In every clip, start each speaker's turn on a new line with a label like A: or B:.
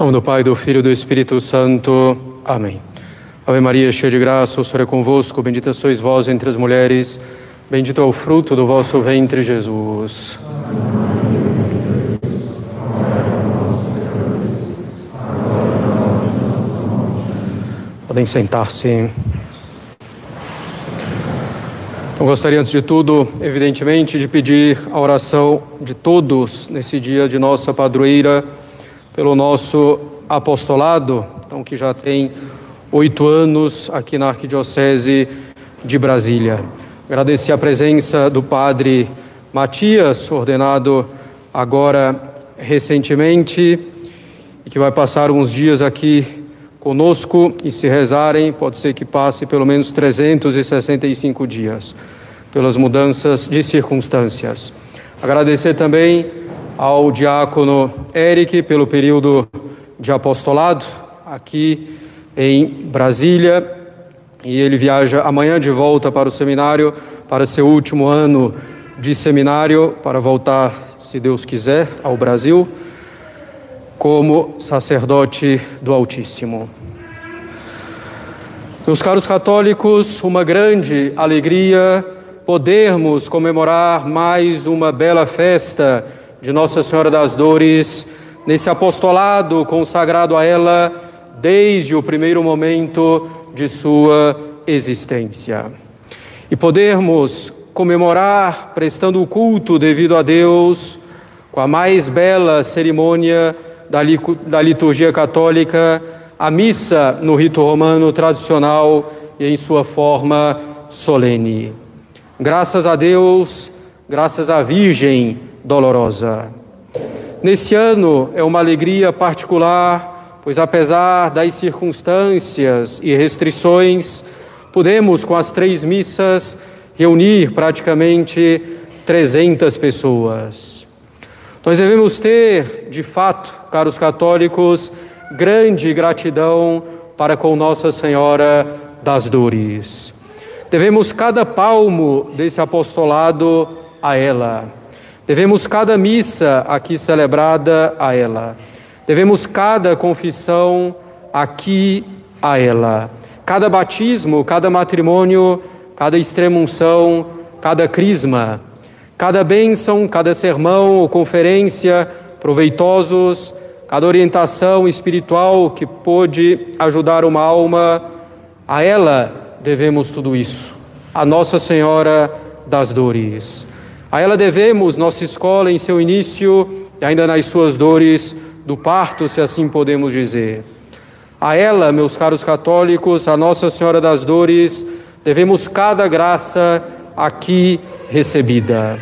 A: nome do Pai, do Filho e do Espírito Santo. Amém. Ave Maria, cheia de graça, o Senhor é convosco. Bendita sois vós entre as mulheres. Bendito é o fruto do vosso ventre, Jesus. Podem sentar-se. Eu gostaria, antes de tudo, evidentemente, de pedir a oração de todos nesse dia de nossa padroeira, pelo nosso apostolado, então, que já tem oito anos aqui na Arquidiocese de Brasília. Agradecer a presença do Padre Matias, ordenado agora recentemente, e que vai passar uns dias aqui conosco e se rezarem, pode ser que passe pelo menos 365 dias, pelas mudanças de circunstâncias. Agradecer também ao diácono Eric pelo período de apostolado aqui em Brasília. E ele viaja amanhã de volta para o seminário, para seu último ano de seminário, para voltar, se Deus quiser, ao Brasil como sacerdote do Altíssimo. Meus caros católicos, uma grande alegria podermos comemorar mais uma bela festa de Nossa Senhora das Dores, nesse apostolado consagrado a ela desde o primeiro momento de sua existência. E podermos comemorar prestando o culto devido a Deus com a mais bela cerimônia da liturgia católica, a missa no rito romano tradicional e em sua forma solene. Graças a Deus, graças à Virgem dolorosa. Nesse ano é uma alegria particular, pois apesar das circunstâncias e restrições, podemos com as três missas reunir praticamente 300 pessoas. Nós devemos ter, de fato, caros católicos, grande gratidão para com Nossa Senhora das Dores. Devemos cada palmo desse apostolado a ela. Devemos cada missa aqui celebrada a ela. Devemos cada confissão aqui a ela. Cada batismo, cada matrimônio, cada extremunção, cada crisma cada bênção, cada sermão ou conferência proveitosos, cada orientação espiritual que pôde ajudar uma alma, a ela devemos tudo isso, a Nossa Senhora das Dores. A ela devemos nossa escola em seu início e ainda nas suas dores do parto, se assim podemos dizer. A ela, meus caros católicos, a Nossa Senhora das Dores, devemos cada graça aqui recebida.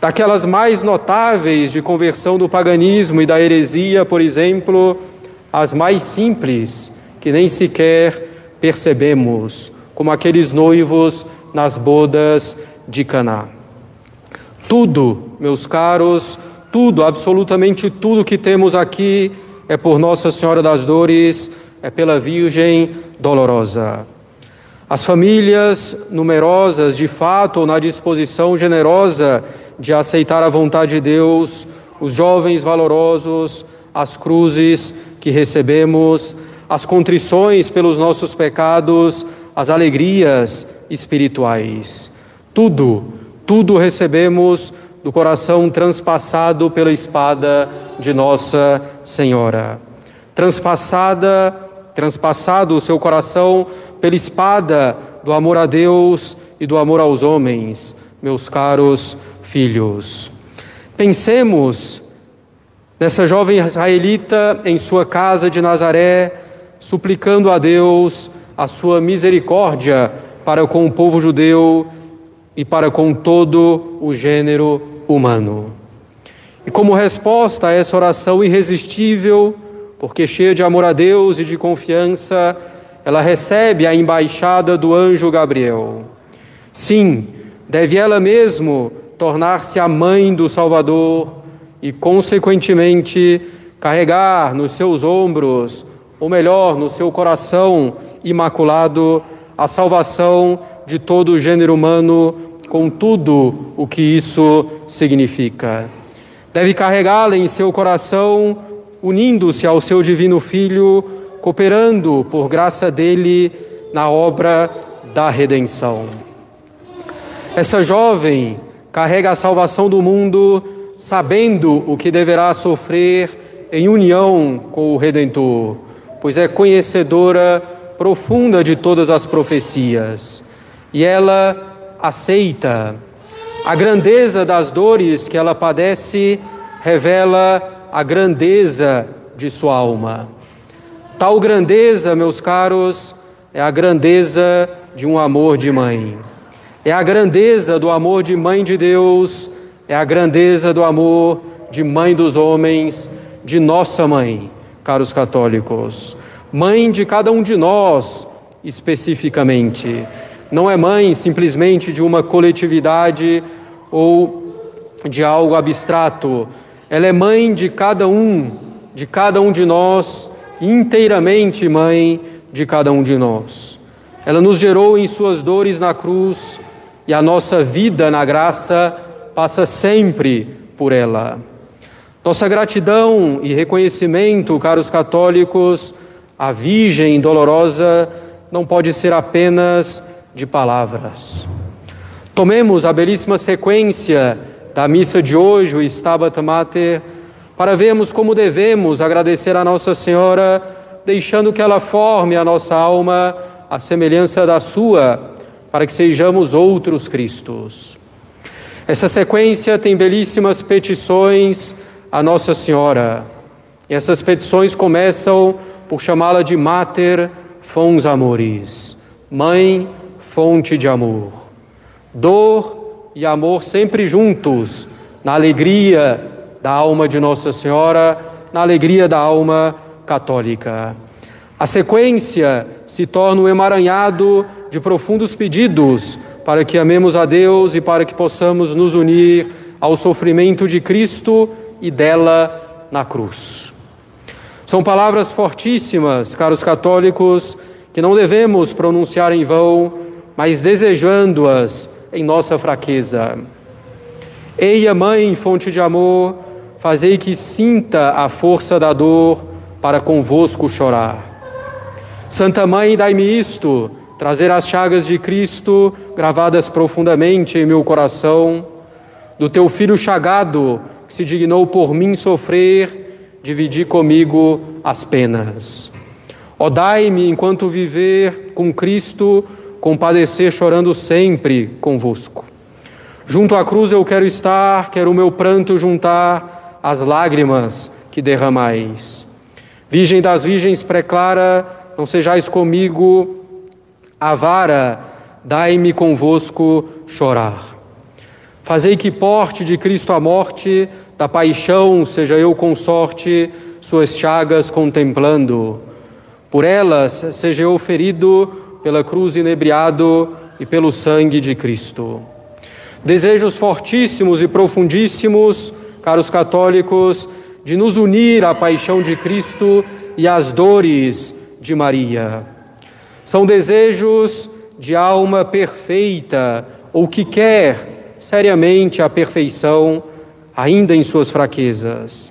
A: Daquelas mais notáveis de conversão do paganismo e da heresia, por exemplo, as mais simples, que nem sequer percebemos, como aqueles noivos nas bodas de Caná. Tudo, meus caros, tudo, absolutamente tudo que temos aqui é por Nossa Senhora das Dores, é pela Virgem dolorosa. As famílias numerosas, de fato, na disposição generosa de aceitar a vontade de Deus, os jovens valorosos, as cruzes que recebemos, as contrições pelos nossos pecados, as alegrias espirituais. Tudo, tudo recebemos do coração transpassado pela espada de Nossa Senhora. Transpassada transpassado o seu coração pela espada do amor a Deus e do amor aos homens, meus caros filhos. Pensemos nessa jovem israelita em sua casa de Nazaré, suplicando a Deus a sua misericórdia para com o povo judeu e para com todo o gênero humano. E como resposta a essa oração irresistível, porque cheia de amor a Deus e de confiança, ela recebe a embaixada do anjo Gabriel. Sim, deve ela mesmo tornar-se a mãe do Salvador e, consequentemente, carregar nos seus ombros, ou melhor, no seu coração imaculado, a salvação de todo o gênero humano, com tudo o que isso significa. Deve carregá-la em seu coração unindo-se ao seu divino Filho, cooperando por graça dele na obra da redenção. Essa jovem carrega a salvação do mundo, sabendo o que deverá sofrer em união com o Redentor, pois é conhecedora profunda de todas as profecias. E ela aceita. A grandeza das dores que ela padece revela a grandeza de sua alma. Tal grandeza, meus caros, é a grandeza de um amor de mãe. É a grandeza do amor de mãe de Deus, é a grandeza do amor de mãe dos homens, de nossa mãe, caros católicos. Mãe de cada um de nós, especificamente. Não é mãe simplesmente de uma coletividade ou de algo abstrato. Ela é mãe de cada um, de cada um de nós, inteiramente mãe de cada um de nós. Ela nos gerou em suas dores na cruz e a nossa vida na graça passa sempre por ela. Nossa gratidão e reconhecimento, caros católicos, à Virgem dolorosa não pode ser apenas de palavras. Tomemos a belíssima sequência da missa de hoje, o Stabat Mater, para vermos como devemos agradecer a Nossa Senhora, deixando que ela forme a nossa alma à semelhança da sua para que sejamos outros Cristos. Essa sequência tem belíssimas petições a Nossa Senhora. E essas petições começam por chamá-la de Mater Fons Amoris, Mãe, fonte de amor. Dor e amor sempre juntos, na alegria da alma de Nossa Senhora, na alegria da alma católica. A sequência se torna um emaranhado de profundos pedidos para que amemos a Deus e para que possamos nos unir ao sofrimento de Cristo e dela na cruz. São palavras fortíssimas, caros católicos, que não devemos pronunciar em vão, mas desejando-as em nossa fraqueza. Eia, Mãe, fonte de amor, fazei que sinta a força da dor para convosco chorar. Santa Mãe, dai-me isto, trazer as chagas de Cristo gravadas profundamente em meu coração, do teu filho chagado, que se dignou por mim sofrer, dividir comigo as penas. Ó, dai-me, enquanto viver com Cristo, compadecer chorando sempre convosco. Junto à cruz eu quero estar, quero o meu pranto juntar às lágrimas que derramais. Virgem das Virgens preclara, não sejais comigo avara, dai-me convosco chorar. Fazei que porte de Cristo a morte, da paixão seja eu consorte, suas chagas contemplando. Por elas seja eu ferido, pela cruz inebriado e pelo sangue de Cristo. Desejos fortíssimos e profundíssimos, caros católicos, de nos unir à paixão de Cristo e às dores de Maria. São desejos de alma perfeita ou que quer seriamente a perfeição, ainda em suas fraquezas.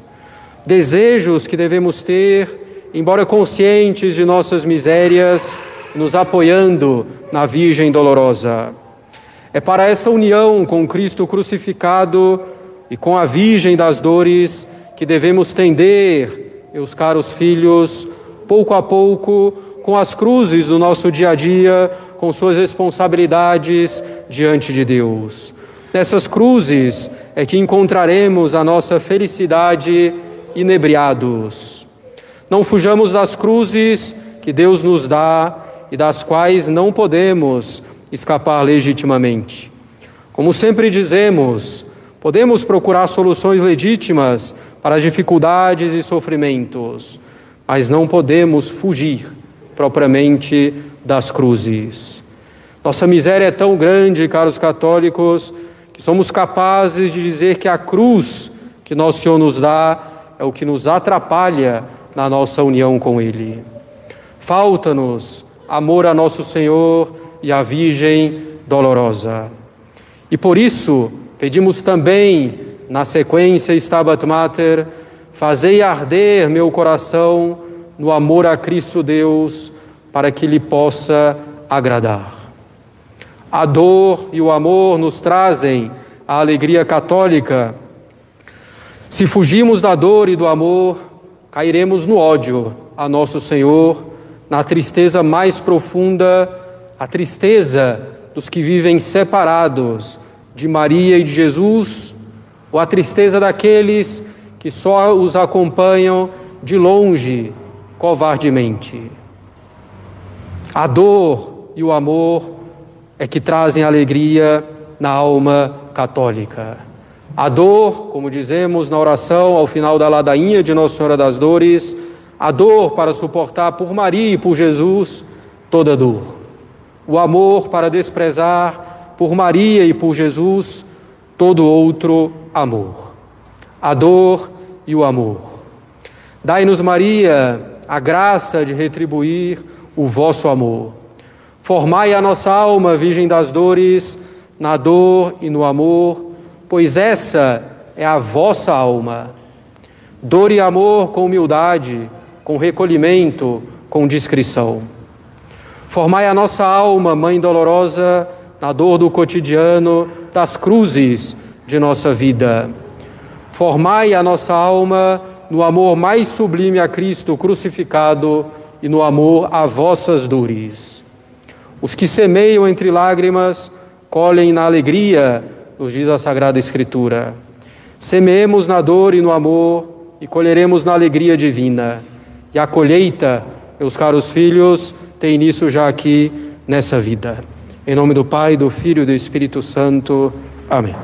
A: Desejos que devemos ter, embora conscientes de nossas misérias, nos apoiando na Virgem dolorosa. É para essa união com Cristo crucificado e com a Virgem das dores que devemos tender, meus caros filhos, pouco a pouco, com as cruzes do nosso dia a dia, com suas responsabilidades diante de Deus. Nessas cruzes é que encontraremos a nossa felicidade inebriados. Não fujamos das cruzes que Deus nos dá e das quais não podemos escapar legitimamente. Como sempre dizemos, podemos procurar soluções legítimas para as dificuldades e sofrimentos mas não podemos fugir propriamente das cruzes. Nossa miséria é tão grande, caros católicos, que somos capazes de dizer que a cruz que nosso Senhor nos dá é o que nos atrapalha na nossa união com Ele. Falta-nos amor a nosso Senhor e à Virgem dolorosa. E por isso pedimos também, na sequência Stabat Mater, fazei arder meu coração no amor a Cristo Deus, para que lhe possa agradar. A dor e o amor nos trazem a alegria católica. Se fugimos da dor e do amor, cairemos no ódio a nosso Senhor, na tristeza mais profunda, a tristeza dos que vivem separados de Maria e de Jesus, ou a tristeza daqueles que só os acompanham de longe, covardemente. A dor e o amor é que trazem alegria na alma católica. A dor, como dizemos na oração ao final da ladainha de Nossa Senhora das Dores, a dor para suportar por Maria e por Jesus toda dor. O amor para desprezar por Maria e por Jesus todo outro amor. A dor e o amor. Dai-nos, Maria, a graça de retribuir o vosso amor. Formai a nossa alma, Virgem das Dores, na dor e no amor, pois essa é a vossa alma. Dor e amor com humildade, com recolhimento, com discrição. Formai a nossa alma, Mãe dolorosa, na dor do cotidiano, das cruzes de nossa vida. Formai a nossa alma no amor mais sublime a Cristo crucificado e no amor a vossas dores. Os que semeiam entre lágrimas, colhem na alegria, nos diz a Sagrada Escritura. Semeemos na dor e no amor e colheremos na alegria divina. E a colheita, meus caros filhos, tem início já aqui nessa vida. Em nome do Pai, do Filho e do Espírito Santo. Amém.